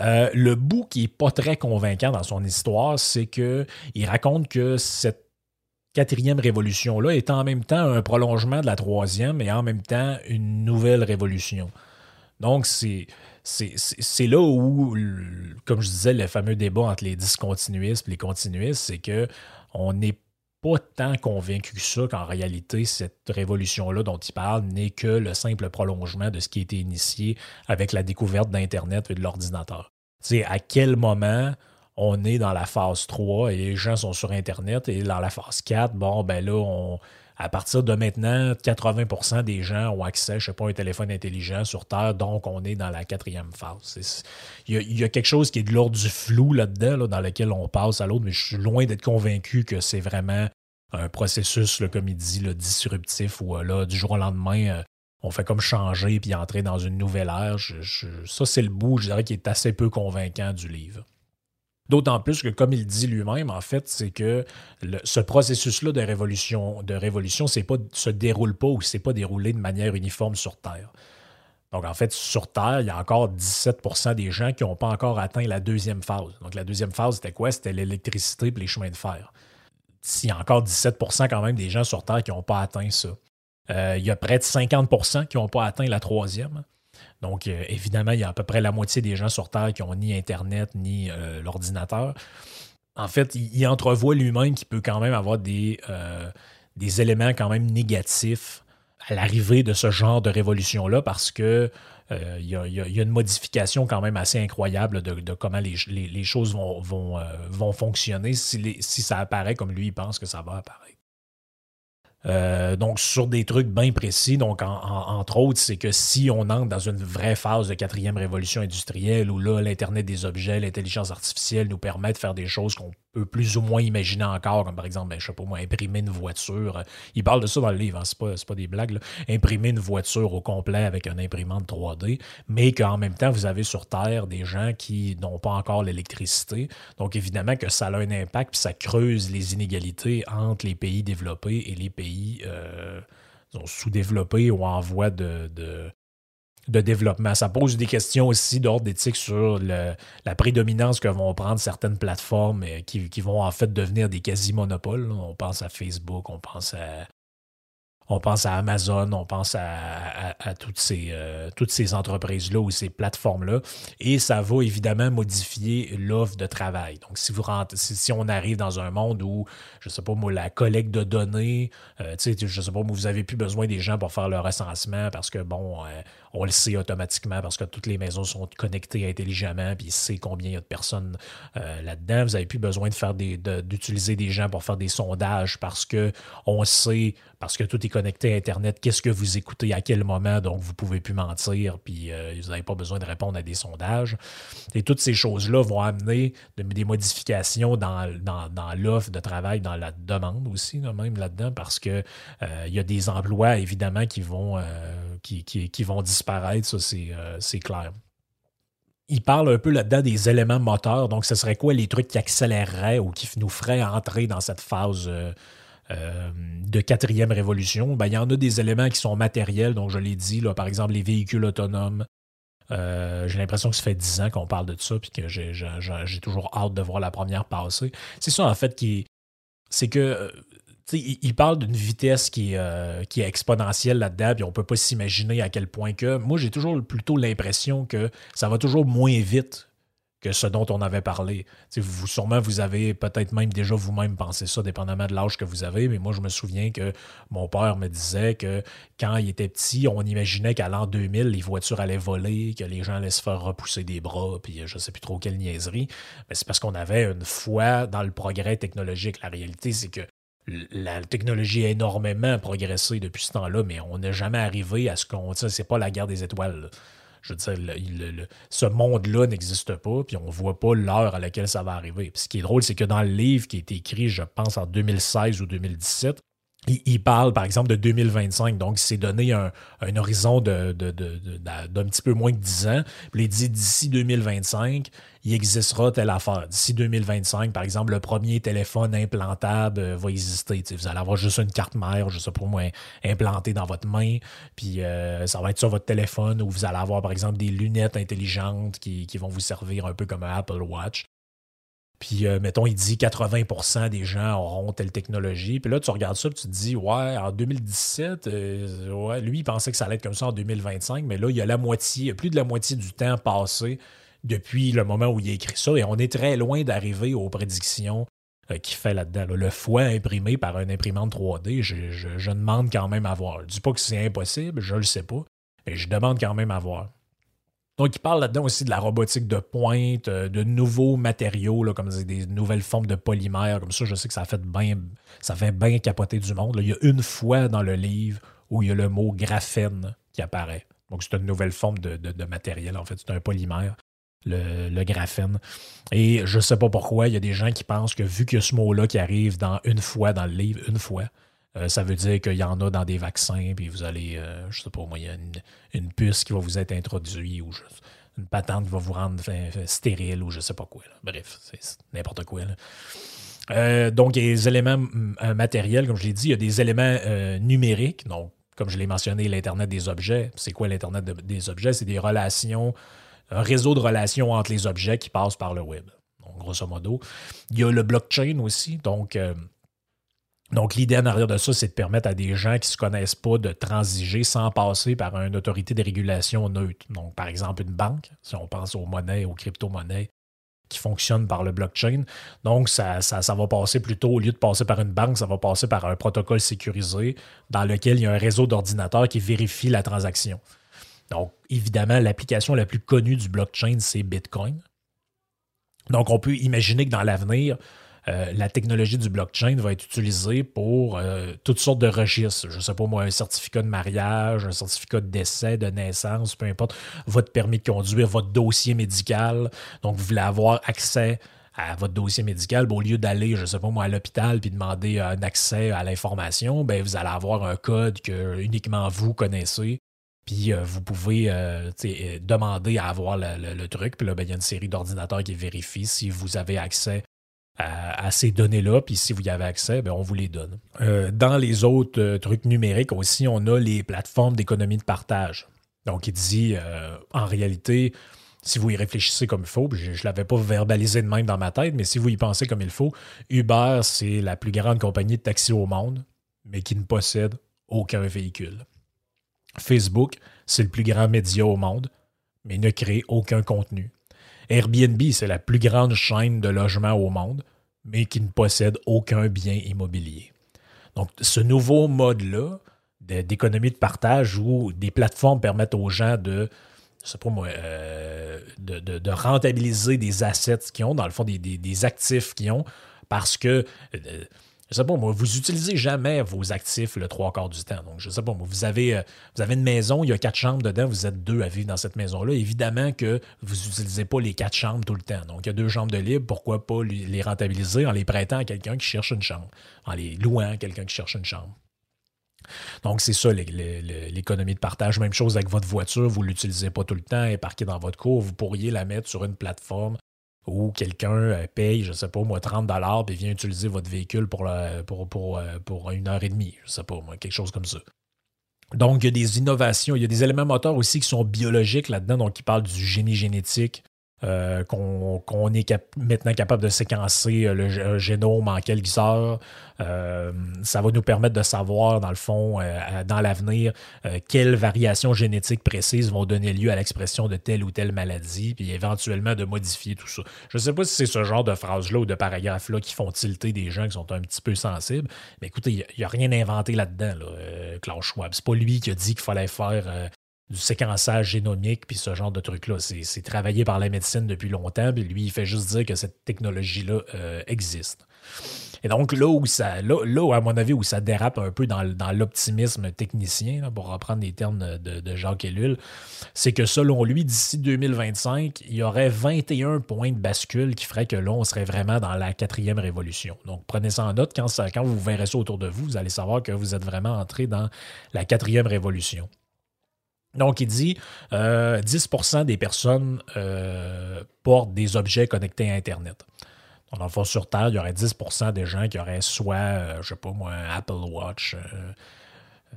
Euh, le bout qui n'est pas très convaincant dans son histoire, c'est qu'il raconte que cette quatrième révolution-là est en même temps un prolongement de la troisième et en même temps une nouvelle révolution. Donc, c'est, c'est, là où, comme je disais, le fameux débat entre les discontinuistes et les continuistes, c'est que on n'est pas tant convaincu que ça qu'en réalité, cette révolution-là dont il parle n'est que le simple prolongement de ce qui a été initié avec la découverte d'Internet et de l'ordinateur. Tu sais, à quel moment on est dans la phase 3 et les gens sont sur Internet et dans la phase 4, bon, ben là, on, à partir de maintenant, 80% des gens ont accès, je sais pas, à un téléphone intelligent sur Terre, donc on est dans la quatrième phase. Il y, a, quelque chose qui est de l'ordre du flou là-dedans, dans lequel on passe à l'autre, mais je suis loin d'être convaincu que c'est vraiment un processus, comme il dit, disruptif, où euh, là, du jour au lendemain, euh, on fait comme changer puis entrer dans une nouvelle ère. ça, c'est le bout, je dirais, qui est assez peu convaincant du livre. D'autant plus que, comme il dit lui-même, en fait, c'est que ce processus-là de révolution, de se déroule pas ou c'est pas déroulé de manière uniforme sur Terre. Donc, en fait, sur Terre, il y a encore 17% des gens qui n'ont pas encore atteint la deuxième phase. Donc, la deuxième phase, c'était quoi? C'était l'électricité et les chemins de fer. Il y a encore 17 quand même des gens sur Terre qui n'ont pas atteint ça. Euh, il y a près de 50% qui n'ont pas atteint la troisième. Donc, euh, évidemment, il y a à peu près la moitié des gens sur Terre qui n'ont ni Internet ni euh, l'ordinateur. En fait, il, entrevoit lui-même qu'il peut quand même avoir des, euh, des éléments quand même négatifs à l'arrivée de ce genre de révolution-là parce que il y, a, une modification quand même assez incroyable de, comment les, choses vont, vont, vont fonctionner si, si ça apparaît comme lui il pense que ça va apparaître. Euh, donc, sur des trucs bien précis. Donc, entre autres, c'est que si on entre dans une vraie phase de quatrième révolution industrielle où là, l'Internet des objets, l'intelligence artificielle nous permet de faire des choses qu'on plus ou moins imaginer encore, comme par exemple, ben, je sais pas moi, imprimer une voiture. Il parle de ça dans le livre, hein, c'est pas, des blagues. Imprimer une voiture au complet avec un imprimante 3D, mais qu'en même temps, vous avez sur Terre des gens qui n'ont pas encore l'électricité. Donc, évidemment que ça a un impact, puis ça creuse les inégalités entre les pays développés et les pays euh, sous-développés ou en voie de, développement. Ça pose des questions aussi d'ordre d'éthique sur la prédominance que vont prendre certaines plateformes euh, qui, vont en fait devenir des quasi-monopoles. On pense à Facebook, on pense à, on pense à Amazon, on pense à, toutes ces, euh, ces entreprises-là ou ces plateformes-là. Et ça va évidemment modifier l'offre de travail. Donc, si, vous rentrez, si, on arrive dans un monde où, je ne sais pas moi, la collecte de données, euh, je ne sais pas, moi, vous n'avez plus besoin des gens pour faire le recensement parce que, bon, euh, on le sait automatiquement parce que toutes les maisons sont connectées intelligemment, puis il sait combien il y a de personnes là-dedans. Vous n'avez plus besoin de des, d'utiliser des gens pour faire des sondages parce que on sait, parce que tout est connecté à Internet, qu'est-ce que vous écoutez à quel moment, donc vous ne pouvez plus mentir, puis euh, vous n'avez pas besoin de répondre à des sondages. Et toutes ces choses-là vont amener des modifications dans, l'offre de travail, dans la demande aussi, même là-dedans, parce qu'il euh, y a des emplois, évidemment, qui vont, euh, qui, qui, vont disparaître, ça c'est clair il parle un peu là-dedans des éléments moteurs. Donc, ce serait quoi les trucs qui accéléreraient ou qui nous feraient entrer dans cette phase euh, de quatrième révolution, ben, il y en a des éléments qui sont matériels, donc je l'ai dit, par exemple les véhicules autonomes. Euh, j'ai l'impression que ça fait dix ans qu'on parle de ça, puis que j'ai, toujours hâte de voir la première passer. C'est ça, en fait, qui c'est que euh, il, parle d'une vitesse qui est, qui est exponentielle là-dedans, puis on ne peut pas s'imaginer à quel point que. Moi, j'ai toujours plutôt l'impression que ça va toujours moins vite que ce dont on avait parlé. vous, sûrement, vous avez peut-être même déjà vous-même pensé ça, dépendamment de l'âge que vous avez, mais moi, je me souviens que mon père me disait que quand il était petit, on imaginait qu'à l'an 2000, les voitures allaient voler, que les gens allaient se faire repousser des bras, puis je ne sais plus trop quelle niaiserie. Mais c'est parce qu'on avait une foi dans le progrès technologique. La réalité, c'est que la technologie a énormément progressé depuis ce temps-là, mais on n'est jamais arrivé à ce qu'on. C'est pas la guerre des étoiles. Je veux dire, ce monde-là n'existe pas, puis on voit pas l'heure à laquelle ça va arriver. ce qui est drôle, c'est que dans le livre qui a été écrit, je pense, en 2016 ou 2017, il, parle, par exemple, de 2025. Donc, il s'est donné un, horizon d'un de, petit peu moins de 10 ans. Puis il dit d'ici 2025, il existera telle affaire. D'ici 2025, par exemple, le premier téléphone implantable euh, va exister. vous allez avoir juste une carte mère, je sais pas moi, implantée dans votre main. Puis euh, ça va être sur votre téléphone où vous allez avoir, par exemple, des lunettes intelligentes qui, vont vous servir un peu comme un Apple Watch. Puis, euh, mettons, il dit 80% des gens auront telle technologie. Puis là, tu regardes ça, et tu te dis, ouais, en 2017, euh, ouais, lui, il pensait que ça allait être comme ça en 2025, mais là, il y a la moitié, plus de la moitié du temps passé depuis le moment où il a écrit ça. Et on est très loin d'arriver aux prédictions euh, qu'il fait là-dedans. Le foie imprimé par une imprimante 3D, je, demande quand même à voir. Je ne dis pas que c'est impossible, je ne le sais pas, mais je demande quand même à voir. Donc, il parle là-dedans aussi de la robotique de pointe, euh, de nouveaux matériaux, là, comme des nouvelles formes de polymères. Comme ça, je sais que ça fait bien, ça fait bien capoter du monde. il y a une fois dans le livre où il y a le mot graphène qui apparaît. Donc, c'est une nouvelle forme de, matériel. En fait, c'est un polymère, le, graphène. Et je ne sais pas pourquoi, il y a des gens qui pensent que vu a ce mot-là qui arrive dans une fois dans le livre, une fois, euh, ça veut dire qu'il y en a dans des vaccins, puis vous allez, euh, je sais pas moi, il y a une, puce qui va vous être introduite ou une patente qui va vous rendre stérile ou je sais pas quoi. Bref, c'est n'importe quoi. Euh, donc, il y a des éléments matériels, comme je l'ai dit, il y a des éléments numériques. Donc, comme je l'ai mentionné, l'Internet des objets. C'est quoi l'Internet des objets? C'est des relations, un réseau de relations entre les objets qui passent par le web. Donc, grosso modo. Il y a le blockchain aussi. Donc, donc, l'idée en arrière de ça, c'est de permettre à des gens qui ne se connaissent pas de transiger sans passer par une autorité de régulation neutre. Donc, par exemple, une banque, si on pense aux monnaies, aux crypto-monnaies qui fonctionnent par le blockchain. Donc, ça, ça, va passer plutôt, au lieu de passer par une banque, ça va passer par un protocole sécurisé dans lequel il y a un réseau d'ordinateurs qui vérifie la transaction. Donc, évidemment, l'application la plus connue du blockchain, c'est Bitcoin. Donc, on peut imaginer que dans l'avenir, euh, la technologie du blockchain va être utilisée pour euh, toutes sortes de registres. Je ne sais pas moi, un certificat de mariage, un certificat de décès, de naissance, peu importe, votre permis de conduire, votre dossier médical. Donc, vous voulez avoir accès à votre dossier médical, au lieu d'aller, je ne sais pas moi, à l'hôpital puis demander un accès à l'information, ben, vous allez avoir un code que uniquement vous connaissez. Puis euh, vous pouvez demander à avoir le, truc. Puis là, ben, il y a une série d'ordinateurs qui vérifient si vous avez accès à, ces données-là, puis si vous y avez accès, ben, on vous les donne. Euh, dans les autres euh, trucs numériques aussi, on a les plateformes d'économie de partage. Donc, il dit, euh, en réalité, si vous y réfléchissez comme il faut, je ne l'avais pas verbalisé de même dans ma tête, mais si vous y pensez comme il faut, Uber, c'est la plus grande compagnie de taxi au monde, mais qui ne possède aucun véhicule. Facebook, c'est le plus grand média au monde, mais ne crée aucun contenu. Airbnb, c'est la plus grande chaîne de logements au monde, mais qui ne possède aucun bien immobilier. Donc, ce nouveau mode-là d'économie de partage où des plateformes permettent aux gens de, je sais pas moi, euh, de, rentabiliser des assets qu'ils ont, dans le fond, des, des actifs qu'ils ont, parce que euh, je sais pas, moi, vous utilisez jamais vos actifs le trois quarts du temps. Donc, je sais pas, moi, vous avez, euh, vous avez une maison, il y a quatre chambres dedans, vous êtes deux à vivre dans cette maison-là. Évidemment que vous n'utilisez pas les quatre chambres tout le temps. Donc, il y a deux chambres de libre, pourquoi pas les rentabiliser en les prêtant à quelqu'un qui cherche une chambre, en les louant à quelqu'un qui cherche une chambre. Donc, c'est ça l'économie de partage. Même chose avec votre voiture, vous ne l'utilisez pas tout le temps, elle est parquée dans votre cour, vous pourriez la mettre sur une plateforme ou quelqu'un euh, paye, je sais pas, moi, 30 et vient utiliser votre véhicule pour, euh, pour, une heure et demie, je sais pas, moi, quelque chose comme ça. Donc, il y a des innovations, il y a des éléments moteurs aussi qui sont biologiques là-dedans, donc qui parlent du génie génétique, euh, qu'on est maintenant capable de séquencer euh, le génome en quelques heures. Euh, ça va nous permettre de savoir, dans le fond, dans l'avenir, quelles variations génétiques précises vont donner lieu à l'expression de telle ou telle maladie, puis éventuellement de modifier tout ça. Je ne sais pas si c'est ce genre de phrase-là ou de paragraphe-là qui font tilter des gens qui sont un petit peu sensibles, mais écoutez, il n'y a, rien inventé là-dedans, là, Klaus Schwab. C'est pas lui qui a dit qu'il fallait faire du séquençage génomique, puis ce genre de truc-là. C'est travaillé par la médecine depuis longtemps, puis lui, il fait juste dire que cette technologie-là euh, existe. Et donc, là où ça, là, à mon avis, où ça dérape un peu dans, l'optimisme technicien, pour reprendre les termes de, Jacques Ellul, c'est que selon lui, d'ici 2025, il y aurait 21 points de bascule qui feraient que là, on serait vraiment dans la quatrième révolution. Donc, prenez ça en note. Quand vous verrez ça autour de vous, vous allez savoir que vous êtes vraiment entré dans la quatrième révolution. Donc, il dit euh, 10% des personnes euh, portent des objets connectés à Internet. Donc, dans le fond, sur Terre, il y aurait 10% des gens qui auraient soit, euh, je sais pas moi, un Apple Watch,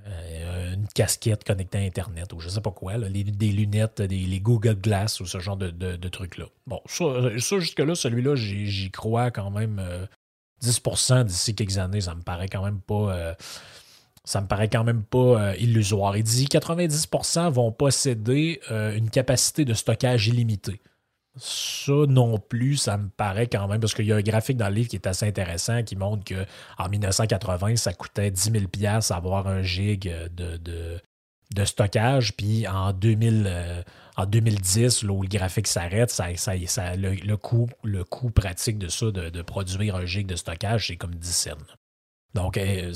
euh, une casquette connectée à Internet ou je sais pas quoi, des lunettes, des, les Google Glass ou ce genre de, trucs-là. Bon, ça, ça jusque-là, celui-là, j'y crois quand même 10% d'ici quelques années, ça me paraît quand même pas ça me paraît quand même pas euh, illusoire. Il dit 90% vont posséder euh, une capacité de stockage illimitée. Ça non plus, ça me paraît quand même, parce qu'il y a un graphique dans le livre qui est assez intéressant qui montre qu'en 1980, ça coûtait 10 000 avoir un gig de, de, stockage, puis en, 2000, en 2010, là où le graphique s'arrête, ça, ça, le, coût, le coût pratique de ça, de, de produire un gig de stockage, c'est comme 10 cents. Donc, euh,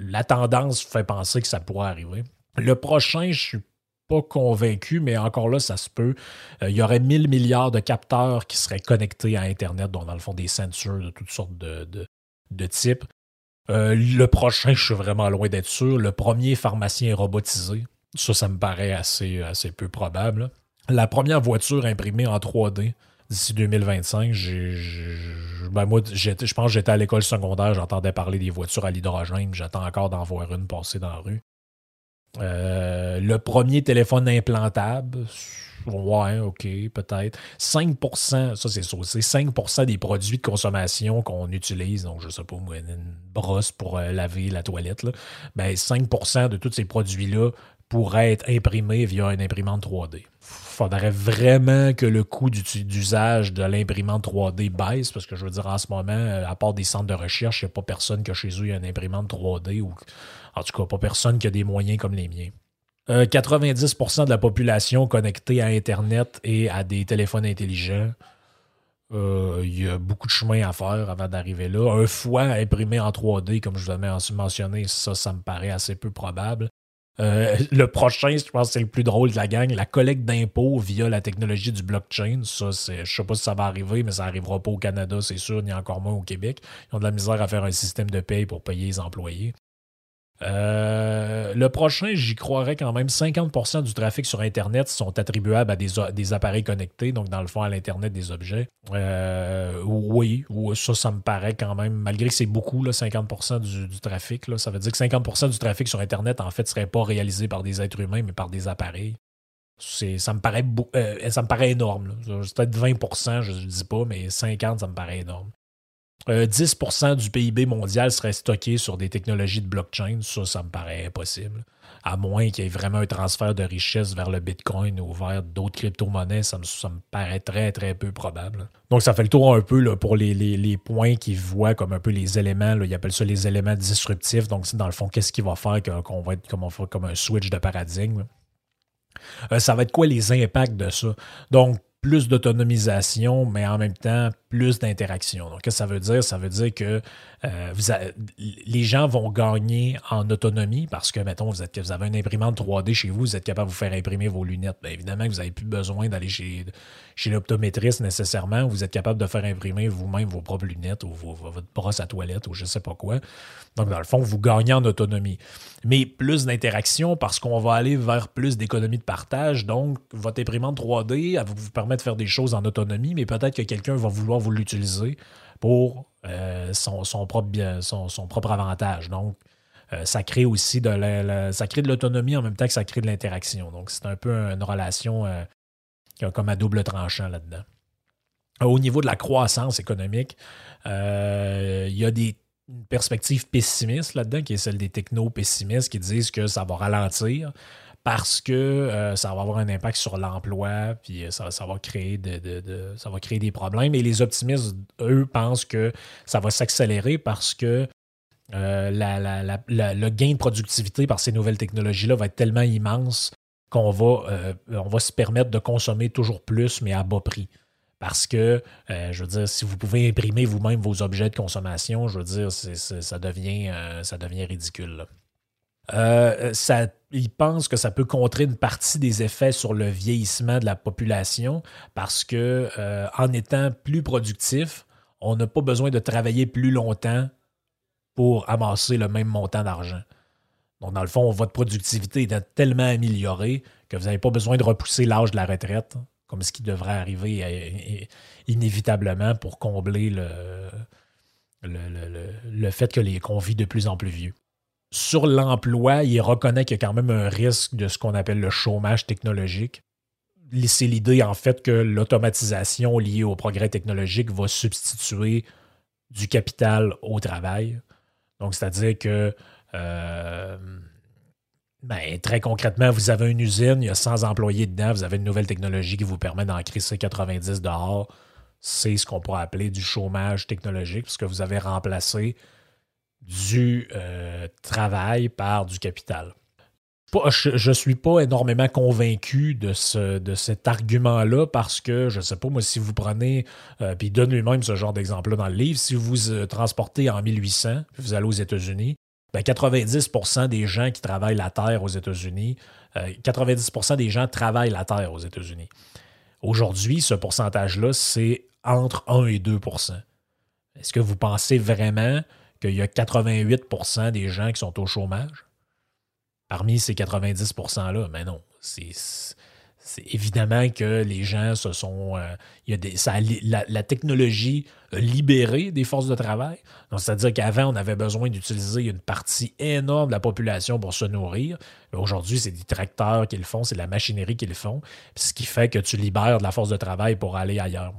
la tendance fait penser que ça pourrait arriver. Le prochain, je suis pas convaincu, mais encore là, ça se peut. Euh, il y aurait 1000 milliards de capteurs qui seraient connectés à Internet, dont dans le fond des sensors de toutes sortes de, types. Euh, le prochain, je suis vraiment loin d'être sûr. Le premier pharmacien robotisé. Ça, ça me paraît assez, assez peu probable. La première voiture imprimée en 3D d'ici 2025, ben je pense que j'étais à l'école secondaire, j'entendais parler des voitures à l'hydrogène, j'attends encore d'en voir une passer dans la rue. Euh, le premier téléphone implantable, ouais, ok, peut-être. 5%, ça c'est c'est 5% des produits de consommation qu'on utilise, donc je sais pas, une brosse pour euh, laver la toilette, ben 5% de tous ces produits-là pourraient être imprimés via une imprimante 3D faudrait vraiment que le coût d'usage de l'imprimante 3D baisse, parce que je veux dire, en ce moment, euh, à part des centres de recherche, il n'y a pas personne qui a chez eux une imprimante 3D, ou en tout cas, pas personne qui a des moyens comme les miens. 90% euh, de la population connectée à Internet et à des téléphones intelligents. Euh, il y a beaucoup de chemin à faire avant d'arriver là. Un foie imprimé en 3D, comme je vous avais mentionné, ça, ça me paraît assez peu probable. Euh, le prochain, je pense que c'est le plus drôle de la gang, la collecte d'impôts via la technologie du blockchain. Ça, c'est, je sais pas si ça va arriver, mais ça n'arrivera pas au Canada, c'est sûr, ni encore moins au Québec. Ils ont de la misère à faire un système de paye pour payer les employés. Euh, le prochain, j'y croirais quand même 50% du trafic sur Internet sont attribuables à des, appareils connectés, donc dans le fond à l'Internet des objets. Euh, oui, ça, ça me paraît quand même, malgré que c'est beaucoup, là, 50% du, trafic, là, ça veut dire que 50% du trafic sur Internet, en fait, ne serait pas réalisé par des êtres humains, mais par des appareils. Ça me, paraît, euh, ça me paraît énorme. C'est peut-être 20%, je ne dis pas, mais 50%, ça me paraît énorme. 10% euh, du PIB mondial serait stocké sur des technologies de blockchain. Ça, ça me paraît impossible. À moins qu'il y ait vraiment un transfert de richesse vers le Bitcoin ou vers d'autres crypto-monnaies, ça me, paraît très, très peu probable. Donc, ça fait le tour un peu pour les, points qu'ils voient comme un peu les éléments. Ils appellent ça les éléments disruptifs. Donc, c'est dans le fond, qu'est-ce qui va faire qu'on va être comme, comme un switch de paradigme. Euh, ça va être quoi les impacts de ça? Donc, plus d'autonomisation, mais en même temps plus d'interaction. Donc, qu'est-ce que ça veut dire? Ça veut dire que euh, les gens vont gagner en autonomie parce que, mettons, vous, êtes, vous avez une imprimante 3D chez vous, vous êtes capable de vous faire imprimer vos lunettes. Bien évidemment que vous n'avez plus besoin d'aller chez, l'optométriste nécessairement. Vous êtes capable de faire imprimer vous-même vos propres lunettes ou votre brosse à toilette ou je ne sais pas quoi. Donc, dans le fond, vous gagnez en autonomie. Mais plus d'interaction parce qu'on va aller vers plus d'économie de partage. Donc, votre imprimante 3D, elle vous permettre de faire des choses en autonomie, mais peut-être que quelqu'un va vouloir vous l'utiliser pour euh, son, propre, son, propre avantage. Donc, euh, ça crée aussi de la, ça crée de l'autonomie en même temps que ça crée de l'interaction. Donc, c'est un peu une relation euh, comme à double tranchant là-dedans. Au niveau de la croissance économique, il y a des perspectives pessimistes là-dedans, qui est celle des techno-pessimistes qui disent que ça va ralentir parce que euh, ça va avoir un impact sur l'emploi, puis euh, ça, va créer ça va créer des problèmes. Et les optimistes, eux, pensent que ça va s'accélérer parce que euh, le gain de productivité par ces nouvelles technologies-là va être tellement immense qu'on va, on va se permettre de consommer toujours plus, mais à bas prix. Parce que, je veux dire, si vous pouvez imprimer vous-même vos objets de consommation, je veux dire, ça, devient, ça devient ridicule. Ça, ils pensent que ça peut contrer une partie des effets sur le vieillissement de la population parce que, en étant plus productif, on n'a pas besoin de travailler plus longtemps pour amasser le même montant d'argent. Donc, dans le fond, votre productivité est tellement améliorée que vous n'avez pas besoin de repousser l'âge de la retraite, comme ce qui devrait arriver euh, inévitablement pour combler le, le, fait que les, qu'on vit de plus en plus vieux. Sur l'emploi, il reconnaît qu'il y a quand même un risque de ce qu'on appelle le chômage technologique. C'est l'idée, en fait, que l'automatisation liée au progrès technologique va substituer du capital au travail. Donc, c'est-à-dire que euh, ben, très concrètement, vous avez une usine, il y a 100 employés dedans, vous avez une nouvelle technologie qui vous permet d'en créer 90 dehors. C'est ce qu'on pourrait appeler du chômage technologique, puisque vous avez remplacé du euh, travail par du capital. Je ne suis pas énormément convaincu de, ce, de cet argument-là parce que, je ne sais pas, moi, si vous prenez, euh, puis donne lui-même ce genre d'exemple-là dans le livre, si vous transportez en 1800, vous allez aux États-Unis, 90% ben, des gens qui travaillent la terre aux États-Unis, 90% euh, des gens travaillent la terre aux États-Unis. Aujourd'hui, ce pourcentage-là, c'est entre 1 et 2% Est-ce que vous pensez vraiment qu'il y a 88% des gens qui sont au chômage? Parmi ces 90 %-là, mais non. C'est évidemment que les gens se sont. Euh, la, technologie a libéré des forces de travail. C'est-à-dire qu'avant, on avait besoin d'utiliser une partie énorme de la population pour se nourrir. Aujourd'hui, c'est des tracteurs qui le font, c'est la machinerie qui le font, ce qui fait que tu libères de la force de travail pour aller ailleurs.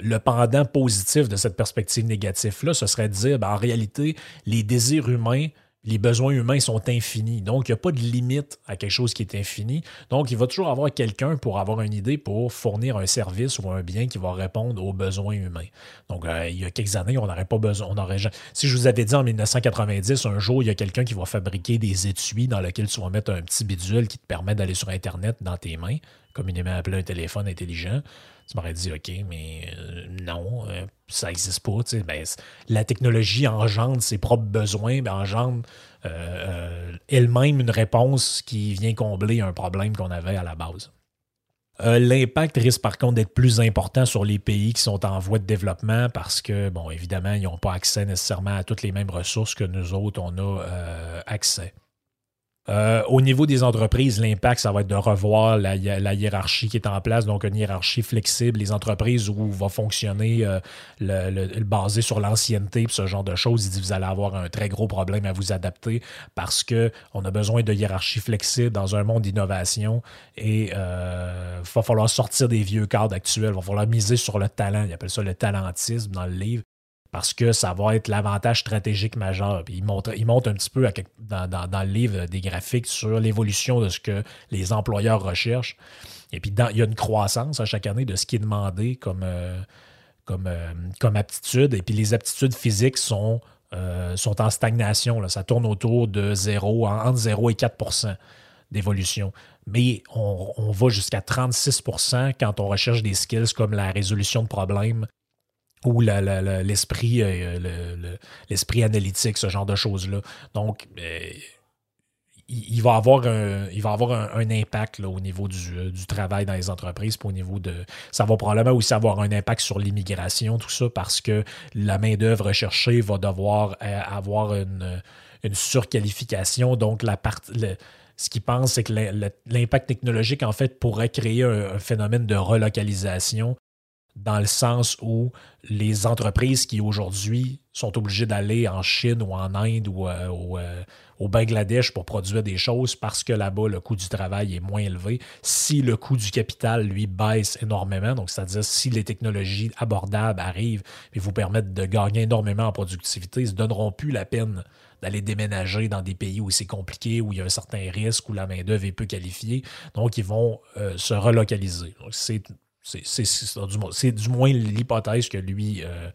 Le pendant positif de cette perspective négative-là, ce serait de dire, ben, en réalité, les désirs humains les besoins humains sont infinis. Donc, il n'y a pas de limite à quelque chose qui est infini. Donc, il va toujours avoir quelqu'un pour avoir une idée pour fournir un service ou un bien qui va répondre aux besoins humains. Donc, euh, il y a quelques années, on n'aurait pas besoin. On aurait, si je vous avais dit en 1990, un jour, il y a quelqu'un qui va fabriquer des étuis dans lesquels tu vas mettre un petit bidule qui te permet d'aller sur Internet dans tes mains, communément appelé un téléphone intelligent tu m'aurais dit, OK, mais non, euh, ça n'existe pas. Ben, la technologie engendre ses propres besoins, ben, engendre euh, elle-même une réponse qui vient combler un problème qu'on avait à la base. L'impact risque par contre d'être plus important sur les pays qui sont en voie de développement parce que, bon, évidemment, ils n'ont pas accès nécessairement à toutes les mêmes ressources que nous autres, on a accès. Euh, au niveau des entreprises, l'impact, ça va être de revoir la, hiérarchie qui est en place, donc une hiérarchie flexible, les entreprises où va fonctionner euh, le, basé sur l'ancienneté, ce genre de choses. Il dit vous allez avoir un très gros problème à vous adapter parce qu'on a besoin de hiérarchie flexible dans un monde d'innovation et il euh, va falloir sortir des vieux cadres actuels, il va falloir miser sur le talent. Il appelle ça le talentisme dans le livre parce que ça va être l'avantage stratégique majeur. il, montre, un petit peu dans, le livre des graphiques sur l'évolution de ce que les employeurs recherchent. Et puis, il y a une croissance à chaque année de ce qui est demandé comme, euh, euh, aptitude. Et puis, les aptitudes physiques sont, euh, en stagnation. Ça tourne autour de 0, entre 0 et 4% d'évolution. Mais on, on va jusqu'à 36% quand on recherche des skills comme la résolution de problèmes, ou l'esprit euh, l'esprit analytique, ce genre de choses-là. Donc, euh, il, va avoir un, il va avoir un, impact là, au niveau euh, du, travail dans les entreprises, au niveau de. Ça va probablement aussi avoir un impact sur l'immigration, tout ça, parce que la main-d'œuvre recherchée va devoir avoir une, surqualification. Donc, la ce qu'ils pensent, c'est que l'impact technologique, en fait, pourrait créer un, phénomène de relocalisation dans le sens où les entreprises qui aujourd'hui sont obligées d'aller en Chine ou en Inde ou euh, euh, au, Bangladesh pour produire des choses parce que là-bas, le coût du travail est moins élevé. Si le coût du capital, lui, baisse énormément, donc c'est-à-dire si les technologies abordables arrivent et vous permettent de gagner énormément en productivité, ils ne se donneront plus la peine d'aller déménager dans des pays où c'est compliqué, où il y a un certain risque, où la main-d'œuvre est peu qualifiée. Donc, ils vont euh, se relocaliser. C'est c'est du, moins l'hypothèse que lui, euh,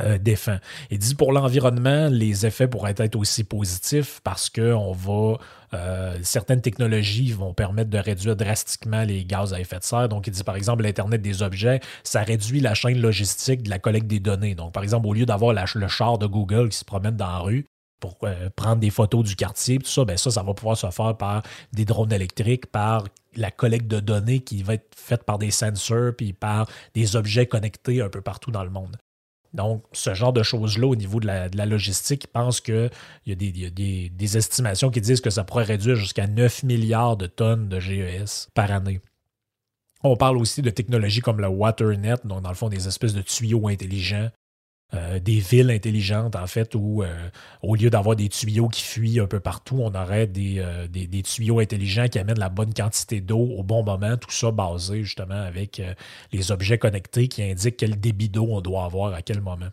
euh, défend. Il dit pour l'environnement, les effets pourraient être aussi positifs parce que va euh, certaines technologies vont permettre de réduire drastiquement les gaz à effet de serre. Donc, il dit par exemple l'Internet des objets, ça réduit la chaîne logistique de la collecte des données. Donc, par exemple, au lieu d'avoir le char de Google qui se promène dans la rue, pour euh, prendre des photos du quartier, tout ça, ben ça, ça va pouvoir se faire par des drones électriques, par la collecte de données qui va être faite par des sensors, puis par des objets connectés un peu partout dans le monde. Donc, ce genre de choses-là au niveau de la, logistique, ils pensent qu'il y a, des, estimations qui disent que ça pourrait réduire jusqu'à 9 milliards de tonnes de GES par année. On parle aussi de technologies comme le WaterNet, donc dans le fond des espèces de tuyaux intelligents euh, des villes intelligentes, en fait, où euh, au lieu d'avoir des tuyaux qui fuient un peu partout, on aurait euh, des, des, tuyaux intelligents qui amènent la bonne quantité d'eau au bon moment, tout ça basé justement avec les objets connectés qui indiquent quel débit d'eau on doit avoir à quel moment.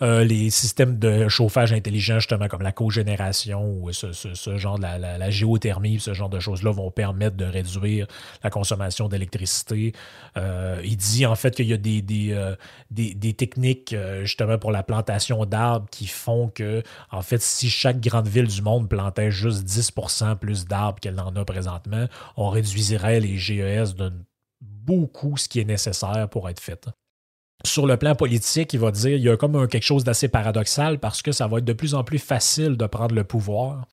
Euh, les systèmes de chauffage intelligent, justement, comme la cogénération ou ce, genre de la, géothermie, ce genre de choses-là vont permettre de réduire la consommation d'électricité. Euh, il dit en fait qu'il y a des, euh, techniques justement pour la plantation d'arbres qui font que, en fait, si chaque grande ville du monde plantait juste 10% plus d'arbres qu'elle en a présentement, on réduirait les GES de beaucoup ce qui est nécessaire pour être fait sur le plan politique, il va dire il y a comme quelque chose d'assez paradoxal parce que ça va être de plus en plus facile de prendre le pouvoir,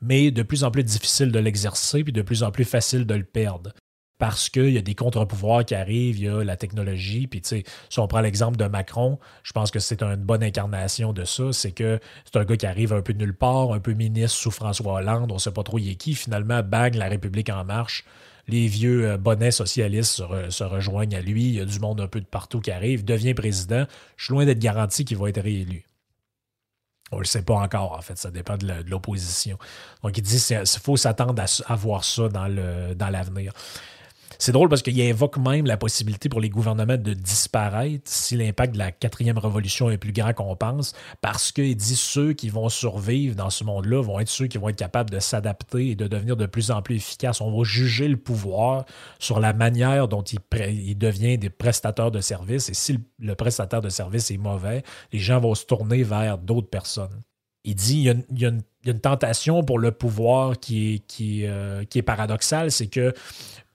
mais de plus en plus difficile de l'exercer, puis de plus en plus facile de le perdre. Parce qu'il y a des contre-pouvoirs qui arrivent, il y a la technologie, puis tu sais, si on prend l'exemple de Macron, je pense que c'est une bonne incarnation de ça, c'est que c'est un gars qui arrive un peu de nulle part, un peu ministre sous François Hollande, on ne sait pas trop il est qui, finalement, bang, la République en marche, les vieux euh, bonnets socialistes se, rejoignent à lui, il y a du monde un peu de partout qui arrive, devient président. Je suis loin d'être garanti qu'il va être réélu. On ne le sait pas encore, en fait, ça dépend de l'opposition. Donc, il dit qu'il faut s'attendre à, voir ça dans l'avenir. C'est drôle parce qu'il évoque même la possibilité pour les gouvernements de disparaître si l'impact de la quatrième révolution est plus grand qu'on pense, parce qu'il dit ceux qui vont survivre dans ce monde-là vont être ceux qui vont être capables de s'adapter et de devenir de plus en plus efficaces. On va juger le pouvoir sur la manière dont il, devient des prestataires de services, et si le, prestataire de services est mauvais, les gens vont se tourner vers d'autres personnes. Il dit il y, a une, tentation pour le pouvoir qui est, qui, euh, qui est paradoxale, c'est que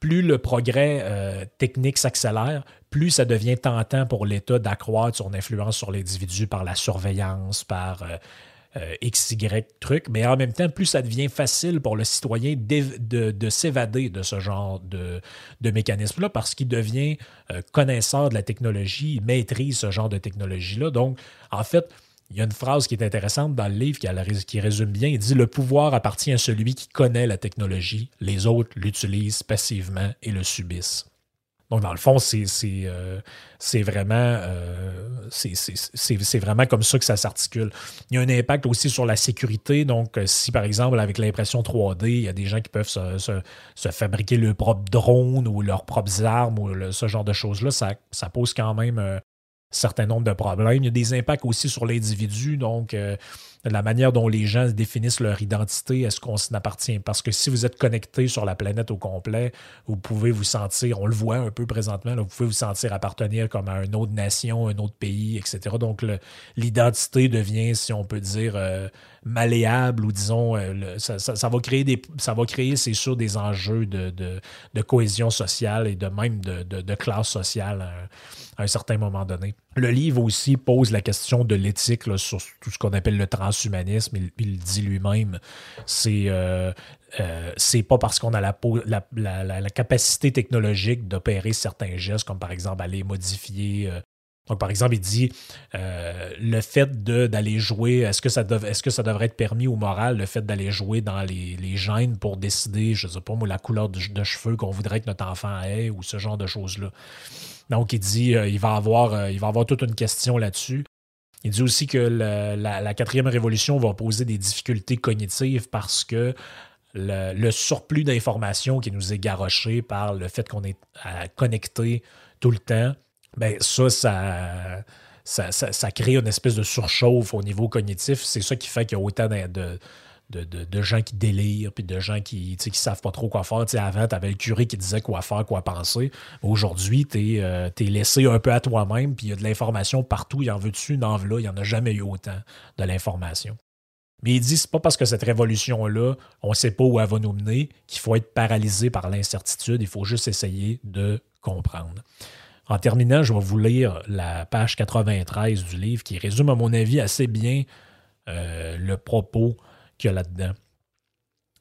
plus le progrès euh, technique s'accélère, plus ça devient tentant pour l'État d'accroître son influence sur l'individu par la surveillance, par euh, euh, XY truc, mais en même temps, plus ça devient facile pour le citoyen de, s'évader de ce genre de, de mécanisme-là parce qu'il devient connaisseur de la technologie, il maîtrise ce genre de technologie-là. Donc, en fait, il y a une phrase qui est intéressante dans le livre qui, résume bien. Il dit Le pouvoir appartient à celui qui connaît la technologie, les autres l'utilisent passivement et le subissent. Donc, dans le fond, c'est euh, vraiment, euh, vraiment comme ça que ça s'articule. Il y a un impact aussi sur la sécurité. Donc, si par exemple, avec l'impression 3D, il y a des gens qui peuvent se, fabriquer leur propre drone ou leurs propres armes ou ce genre de choses-là, ça, pose quand même euh, certain nombre de problèmes. Il y a des impacts aussi sur l'individu, donc euh, la manière dont les gens définissent leur identité, est-ce qu'on s'en appartient? Parce que si vous êtes connecté sur la planète au complet, vous pouvez vous sentir, on le voit un peu présentement, vous pouvez vous sentir appartenir comme à une autre nation, un autre pays, etc. Donc l'identité devient, si on peut dire, euh, malléable ou disons, euh, ça, va créer des, c'est sûr, des enjeux de, cohésion sociale et de même de, classe sociale à un, certain moment donné. Le livre aussi pose la question de l'éthique sur tout ce qu'on appelle le transhumanisme. Il, dit lui-même, c'est euh, euh, c'est pas parce qu'on a la, capacité technologique d'opérer certains gestes, comme par exemple aller modifier donc, par exemple, il dit euh, le fait d'aller jouer, est-ce que, ça devrait être permis ou moral, le fait d'aller jouer dans les, les, gènes pour décider, je ne sais pas moi, la couleur de, cheveux qu'on voudrait que notre enfant ait ou ce genre de choses-là. Donc, il dit euh, il, va avoir, euh, avoir toute une question là-dessus. Il dit aussi que la, quatrième révolution va poser des difficultés cognitives parce que le, le surplus d'informations qui nous est garoché par le fait qu'on est connecté tout le temps ben ça, ça, ça, crée une espèce de surchauffe au niveau cognitif. C'est ça qui fait qu'il y a autant de, de, gens qui délirent, puis de gens qui ne savent pas trop quoi faire. avant, tu avais le curé qui disait quoi faire, quoi penser. Aujourd'hui, tu es, es, laissé un peu à toi-même, puis il y a de l'information partout. Il y en veut dessus, il veut là. Il n'y en a jamais eu autant de l'information. Mais il dit c'est pas parce que cette révolution-là, on ne sait pas où elle va nous mener, qu'il faut être paralysé par l'incertitude. Il faut juste essayer de comprendre. En terminant, je vais vous lire la page 93 du livre qui résume, à mon avis, assez bien euh, le propos qu'il y a là-dedans.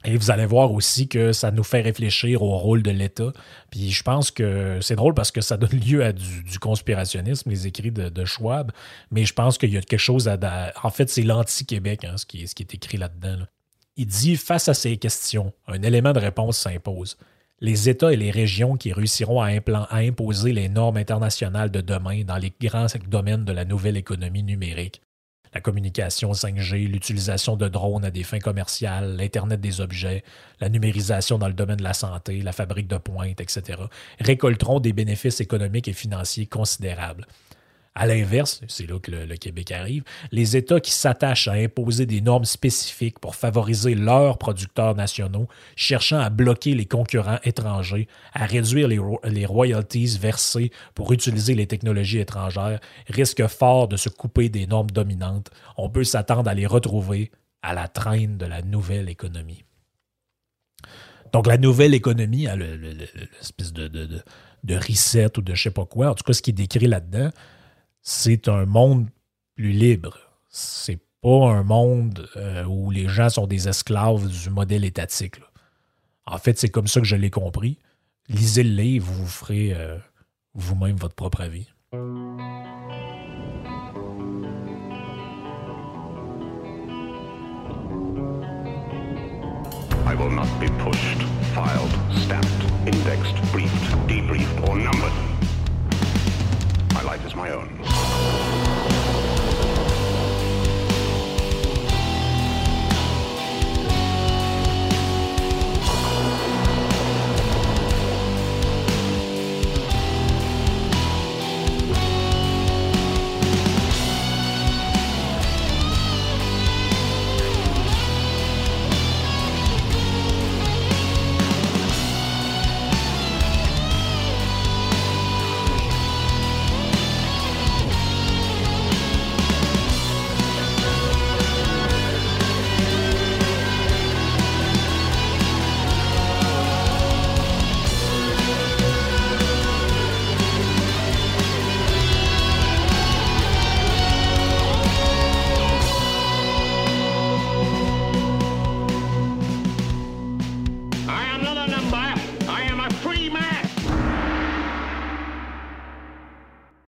Et vous allez voir aussi que ça nous fait réfléchir au rôle de l'État. Puis je pense que c'est drôle parce que ça donne lieu à du, conspirationnisme, les écrits de, Schwab. Mais je pense qu'il y a quelque chose à. En fait, c'est l'anti-Québec, hein, ce, qui, ce qui est écrit là-dedans. Il dit Face à ces questions, un élément de réponse s'impose. Les États et les régions qui réussiront à, imposer les normes internationales de demain dans les grands domaines de la nouvelle économie numérique la communication 5G, l'utilisation de drones à des fins commerciales, l'Internet des objets, la numérisation dans le domaine de la santé, la fabrique de pointe, etc., récolteront des bénéfices économiques et financiers considérables. À l'inverse, c'est là que le, Québec arrive, les États qui s'attachent à imposer des normes spécifiques pour favoriser leurs producteurs nationaux, cherchant à bloquer les concurrents étrangers, à réduire les, royalties versées pour utiliser les technologies étrangères, risquent fort de se couper des normes dominantes. On peut s'attendre à les retrouver à la traîne de la nouvelle économie. Donc, la nouvelle économie, hein, l'espèce de, reset ou de je sais pas quoi, en tout cas, ce qui est décrit là-dedans, c'est un monde plus libre. C'est pas un monde euh, où les gens sont des esclaves du modèle étatique. En fait, c'est comme ça que je l'ai compris. Lisez le livre, vous vous ferez euh, vous-même votre propre avis. Pushed, filed, stamped, indexed. life is my own.